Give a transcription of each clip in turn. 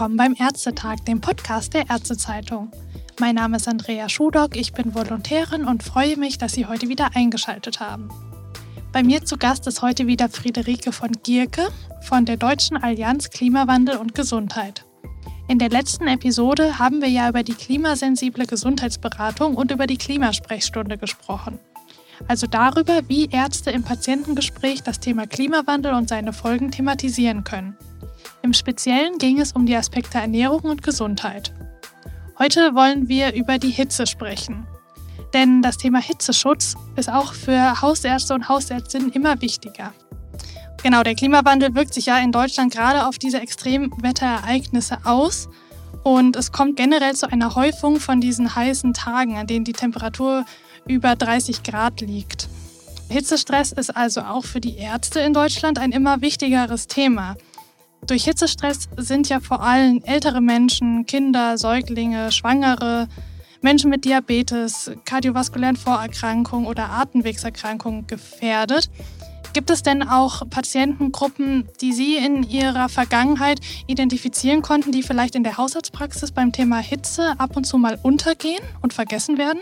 willkommen beim Ärztetag, dem Podcast der Ärztezeitung. Mein Name ist Andrea Schudock, ich bin Volontärin und freue mich, dass Sie heute wieder eingeschaltet haben. Bei mir zu Gast ist heute wieder Friederike von Gierke von der Deutschen Allianz Klimawandel und Gesundheit. In der letzten Episode haben wir ja über die klimasensible Gesundheitsberatung und über die Klimasprechstunde gesprochen. Also darüber, wie Ärzte im Patientengespräch das Thema Klimawandel und seine Folgen thematisieren können. Im Speziellen ging es um die Aspekte Ernährung und Gesundheit. Heute wollen wir über die Hitze sprechen. Denn das Thema Hitzeschutz ist auch für Hausärzte und Hausärztinnen immer wichtiger. Genau, der Klimawandel wirkt sich ja in Deutschland gerade auf diese Extremwetterereignisse aus. Und es kommt generell zu einer Häufung von diesen heißen Tagen, an denen die Temperatur über 30 Grad liegt. Hitzestress ist also auch für die Ärzte in Deutschland ein immer wichtigeres Thema. Durch Hitzestress sind ja vor allem ältere Menschen, Kinder, Säuglinge, Schwangere, Menschen mit Diabetes, kardiovaskulären Vorerkrankungen oder Atemwegserkrankungen gefährdet. Gibt es denn auch Patientengruppen, die Sie in Ihrer Vergangenheit identifizieren konnten, die vielleicht in der Hausarztpraxis beim Thema Hitze ab und zu mal untergehen und vergessen werden?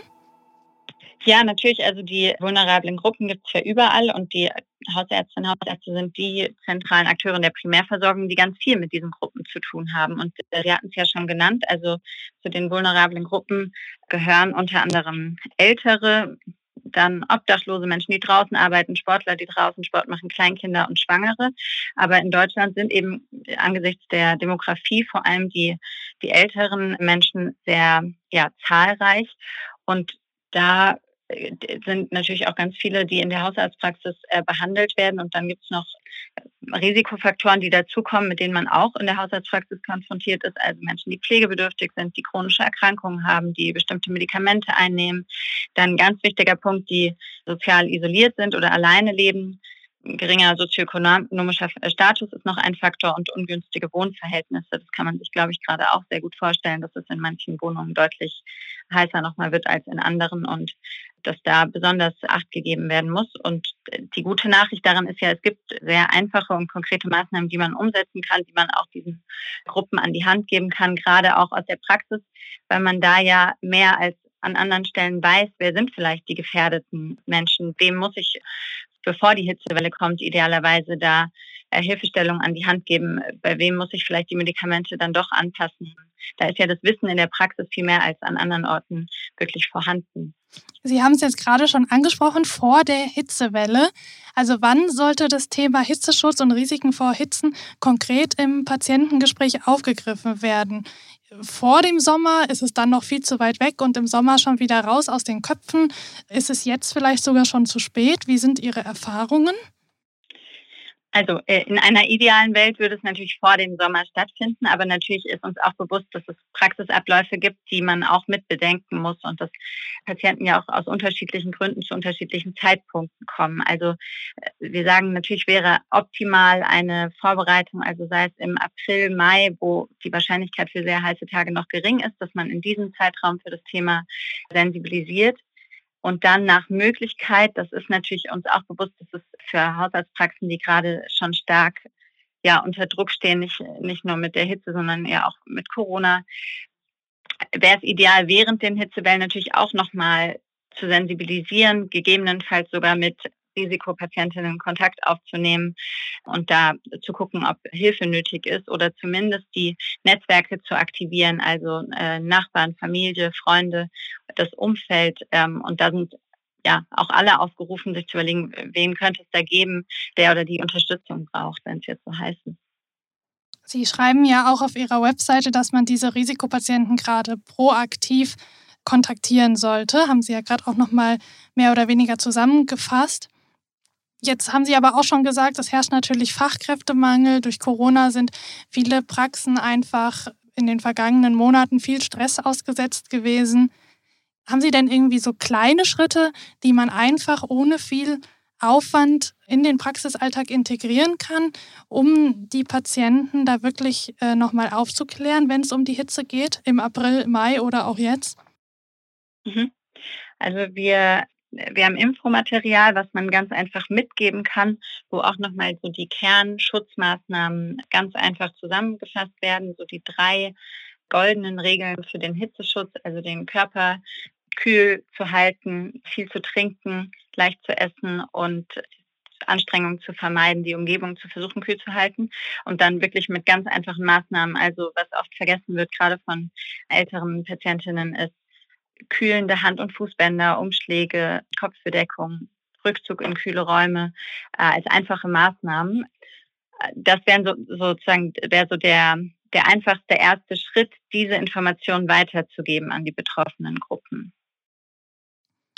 Ja, natürlich. Also die vulnerablen Gruppen gibt es ja überall und die Hausärztinnen und Hausärzte sind die zentralen Akteure in der Primärversorgung, die ganz viel mit diesen Gruppen zu tun haben. Und Sie hatten es ja schon genannt, also zu den vulnerablen Gruppen gehören unter anderem Ältere, dann obdachlose Menschen, die draußen arbeiten, Sportler, die draußen Sport machen, Kleinkinder und Schwangere. Aber in Deutschland sind eben angesichts der Demografie vor allem die, die älteren Menschen sehr ja, zahlreich. Und da äh, sind natürlich auch ganz viele, die in der Hausarztpraxis äh, behandelt werden. Und dann gibt es noch äh, Risikofaktoren, die dazukommen, mit denen man auch in der Hausarztpraxis konfrontiert ist. Also Menschen, die pflegebedürftig sind, die chronische Erkrankungen haben, die bestimmte Medikamente einnehmen. Dann ein ganz wichtiger Punkt, die sozial isoliert sind oder alleine leben geringer sozioökonomischer Status ist noch ein Faktor und ungünstige Wohnverhältnisse. Das kann man sich, glaube ich, gerade auch sehr gut vorstellen, dass es in manchen Wohnungen deutlich heißer nochmal wird als in anderen und dass da besonders Acht gegeben werden muss. Und die gute Nachricht daran ist ja, es gibt sehr einfache und konkrete Maßnahmen, die man umsetzen kann, die man auch diesen Gruppen an die Hand geben kann, gerade auch aus der Praxis, weil man da ja mehr als an anderen Stellen weiß, wer sind vielleicht die gefährdeten Menschen, wem muss ich bevor die Hitzewelle kommt, idealerweise da äh, Hilfestellung an die Hand geben. Bei wem muss ich vielleicht die Medikamente dann doch anpassen? Da ist ja das Wissen in der Praxis viel mehr als an anderen Orten wirklich vorhanden. Sie haben es jetzt gerade schon angesprochen, vor der Hitzewelle. Also wann sollte das Thema Hitzeschutz und Risiken vor Hitzen konkret im Patientengespräch aufgegriffen werden? Vor dem Sommer ist es dann noch viel zu weit weg und im Sommer schon wieder raus aus den Köpfen. Ist es jetzt vielleicht sogar schon zu spät? Wie sind Ihre Erfahrungen? Also äh, in einer idealen Welt würde es natürlich vor dem Sommer stattfinden, aber natürlich ist uns auch bewusst, dass es Praxisabläufe gibt, die man auch mit bedenken muss und dass Patienten ja auch aus unterschiedlichen Gründen zu unterschiedlichen Zeitpunkten kommen. Also äh, wir sagen, natürlich wäre optimal eine Vorbereitung, also sei es im April, Mai, wo die Wahrscheinlichkeit für sehr heiße Tage noch gering ist, dass man in diesem Zeitraum für das Thema sensibilisiert und dann nach Möglichkeit, das ist natürlich uns auch bewusst, dass es für Haushaltspraxen, die gerade schon stark ja, unter Druck stehen, nicht, nicht nur mit der Hitze, sondern eher auch mit Corona, wäre es ideal, während den Hitzewellen natürlich auch nochmal zu sensibilisieren, gegebenenfalls sogar mit Risikopatientinnen Kontakt aufzunehmen und da zu gucken, ob Hilfe nötig ist oder zumindest die Netzwerke zu aktivieren, also äh, Nachbarn, Familie, Freunde, das Umfeld. Ähm, und da sind ja auch alle aufgerufen, sich zu überlegen, wen könnte es da geben, der oder die Unterstützung braucht, wenn es jetzt so heißt. Sie schreiben ja auch auf Ihrer Webseite, dass man diese Risikopatienten gerade proaktiv kontaktieren sollte. Haben Sie ja gerade auch noch mal mehr oder weniger zusammengefasst. Jetzt haben Sie aber auch schon gesagt, es herrscht natürlich Fachkräftemangel. Durch Corona sind viele Praxen einfach in den vergangenen Monaten viel Stress ausgesetzt gewesen. Haben Sie denn irgendwie so kleine Schritte, die man einfach ohne viel Aufwand in den Praxisalltag integrieren kann, um die Patienten da wirklich äh, nochmal aufzuklären, wenn es um die Hitze geht, im April, Mai oder auch jetzt? Mhm. Also wir wir haben Infomaterial, was man ganz einfach mitgeben kann, wo auch nochmal so die Kernschutzmaßnahmen ganz einfach zusammengefasst werden, so die drei goldenen Regeln für den Hitzeschutz, also den Körper kühl zu halten, viel zu trinken, leicht zu essen und Anstrengungen zu vermeiden, die Umgebung zu versuchen kühl zu halten. Und dann wirklich mit ganz einfachen Maßnahmen, also was oft vergessen wird, gerade von älteren Patientinnen, ist kühlende Hand- und Fußbänder, Umschläge, Kopfbedeckung, Rückzug in kühle Räume äh, als einfache Maßnahmen. Das wären so, sozusagen wäre so der der einfachste erste Schritt, diese Informationen weiterzugeben an die betroffenen Gruppen.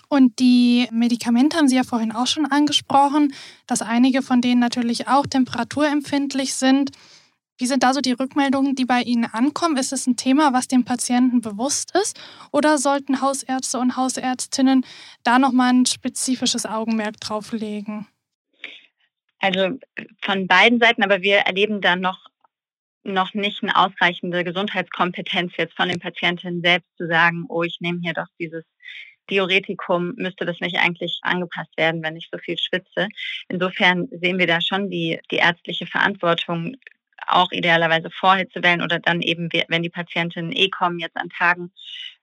Und die Medikamente haben Sie ja vorhin auch schon angesprochen, dass einige von denen natürlich auch temperaturempfindlich sind. Wie sind da so die Rückmeldungen, die bei Ihnen ankommen? Ist es ein Thema, was dem Patienten bewusst ist? Oder sollten Hausärzte und Hausärztinnen da nochmal ein spezifisches Augenmerk drauf legen? Also von beiden Seiten, aber wir erleben da noch, noch nicht eine ausreichende Gesundheitskompetenz jetzt von den Patientinnen selbst zu sagen, oh, ich nehme hier doch dieses Diuretikum müsste das nicht eigentlich angepasst werden, wenn ich so viel schwitze. Insofern sehen wir da schon die, die ärztliche Verantwortung, auch idealerweise vor Hitzewellen oder dann eben, wenn die Patientinnen eh kommen, jetzt an Tagen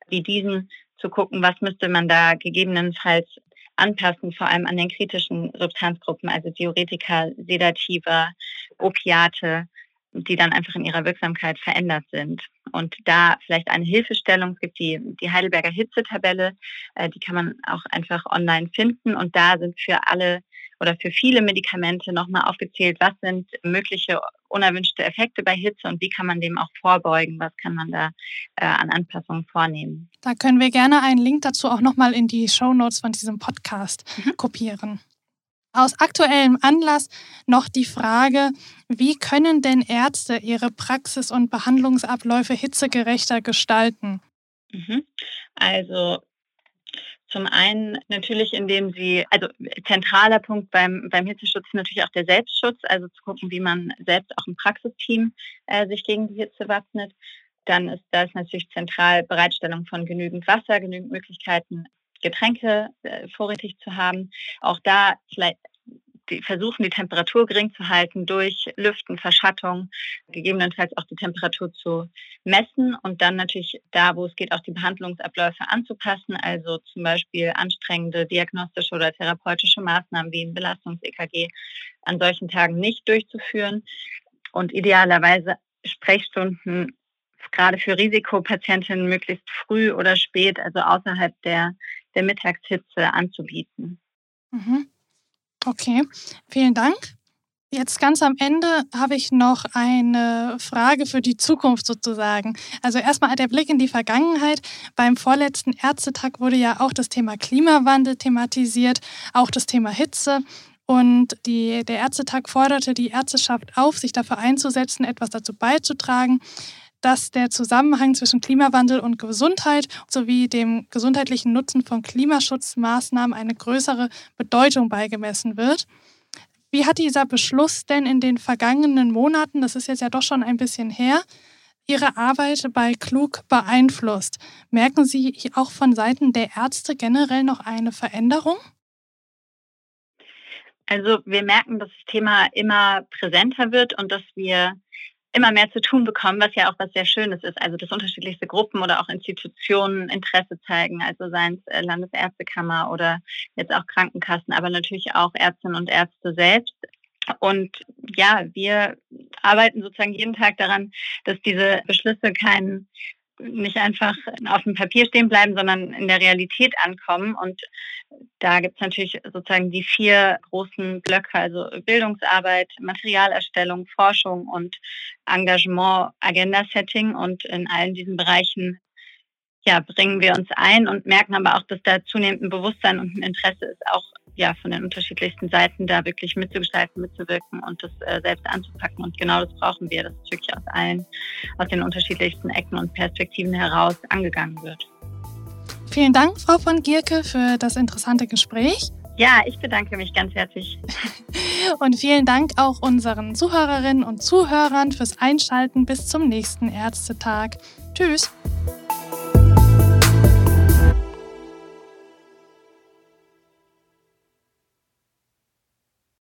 wie diesen, zu gucken, was müsste man da gegebenenfalls anpassen, vor allem an den kritischen Substanzgruppen, also Diuretika, Sedativa, Opiate, die dann einfach in ihrer Wirksamkeit verändert sind. Und da vielleicht eine Hilfestellung, es gibt die, die Heidelberger Hitzetabelle, äh, die kann man auch einfach online finden. Und da sind für alle oder für viele Medikamente nochmal aufgezählt, was sind mögliche unerwünschte Effekte bei Hitze und wie kann man dem auch vorbeugen, was kann man da äh, an Anpassungen vornehmen. Da können wir gerne einen Link dazu auch nochmal in die Show Notes von diesem Podcast mhm. kopieren. Aus aktuellem Anlass noch die Frage, wie können denn Ärzte ihre Praxis- und Behandlungsabläufe hitzegerechter gestalten? Mhm. Also zum einen natürlich, indem sie, also zentraler Punkt beim, beim Hitzeschutz ist natürlich auch der Selbstschutz, also zu gucken, wie man selbst auch im Praxisteam äh, sich gegen die Hitze wappnet. Dann ist das natürlich zentral Bereitstellung von genügend Wasser, genügend Möglichkeiten, Getränke äh, vorrätig zu haben. Auch da vielleicht die versuchen, die Temperatur gering zu halten durch Lüften, Verschattung, gegebenenfalls auch die Temperatur zu messen und dann natürlich da, wo es geht, auch die Behandlungsabläufe anzupassen, also zum Beispiel anstrengende diagnostische oder therapeutische Maßnahmen wie ein Belastungs-EKG an solchen Tagen nicht durchzuführen und idealerweise Sprechstunden gerade für Risikopatientinnen möglichst früh oder spät, also außerhalb der, der Mittagshitze anzubieten. Mhm. Okay, vielen Dank. Jetzt ganz am Ende habe ich noch eine Frage für die Zukunft sozusagen. Also erstmal der Blick in die Vergangenheit. Beim vorletzten Ärztetag wurde ja auch das Thema Klimawandel thematisiert, auch das Thema Hitze. Und die, der Ärztetag forderte die Ärzteschaft auf, sich dafür einzusetzen, etwas dazu beizutragen, dass der Zusammenhang zwischen Klimawandel und Gesundheit sowie dem gesundheitlichen Nutzen von Klimaschutzmaßnahmen eine größere Bedeutung beigemessen wird. Wie hat dieser Beschluss denn in den vergangenen Monaten, das ist jetzt ja doch schon ein bisschen her, Ihre Arbeit bei Klug beeinflusst? Merken Sie auch von Seiten der Ärzte generell noch eine Veränderung? Also wir merken, dass das Thema immer präsenter wird und dass wir immer mehr zu tun bekommen, was ja auch was sehr Schönes ist. Also dass unterschiedlichste Gruppen oder auch Institutionen Interesse zeigen, also seien es äh, Landesärztekammer oder jetzt auch Krankenkassen, aber natürlich auch Ärztinnen und Ärzte selbst. Und ja, wir arbeiten sozusagen jeden Tag daran, dass diese Beschlüsse keinen nicht einfach auf dem Papier stehen bleiben, sondern in der Realität ankommen. Und da gibt es natürlich sozusagen die vier großen Blöcke, also Bildungsarbeit, Materialerstellung, Forschung und Engagement, Agenda-Setting. Und in allen diesen Bereichen ja, bringen wir uns ein und merken aber auch, dass da zunehmend ein Bewusstsein und ein Interesse ist, auch ja, von den unterschiedlichsten Seiten da wirklich mitzugestalten, mitzuwirken und das äh, selbst anzupacken. Und genau das brauchen wir, dass es wirklich aus allen, aus den unterschiedlichsten Ecken und Perspektiven heraus angegangen wird. Vielen Dank, Frau von Gierke, für das interessante Gespräch. Ja, ich bedanke mich ganz herzlich. und vielen Dank auch unseren Zuhörerinnen und Zuhörern fürs Einschalten. Bis zum nächsten Ärztetag. Tschüss.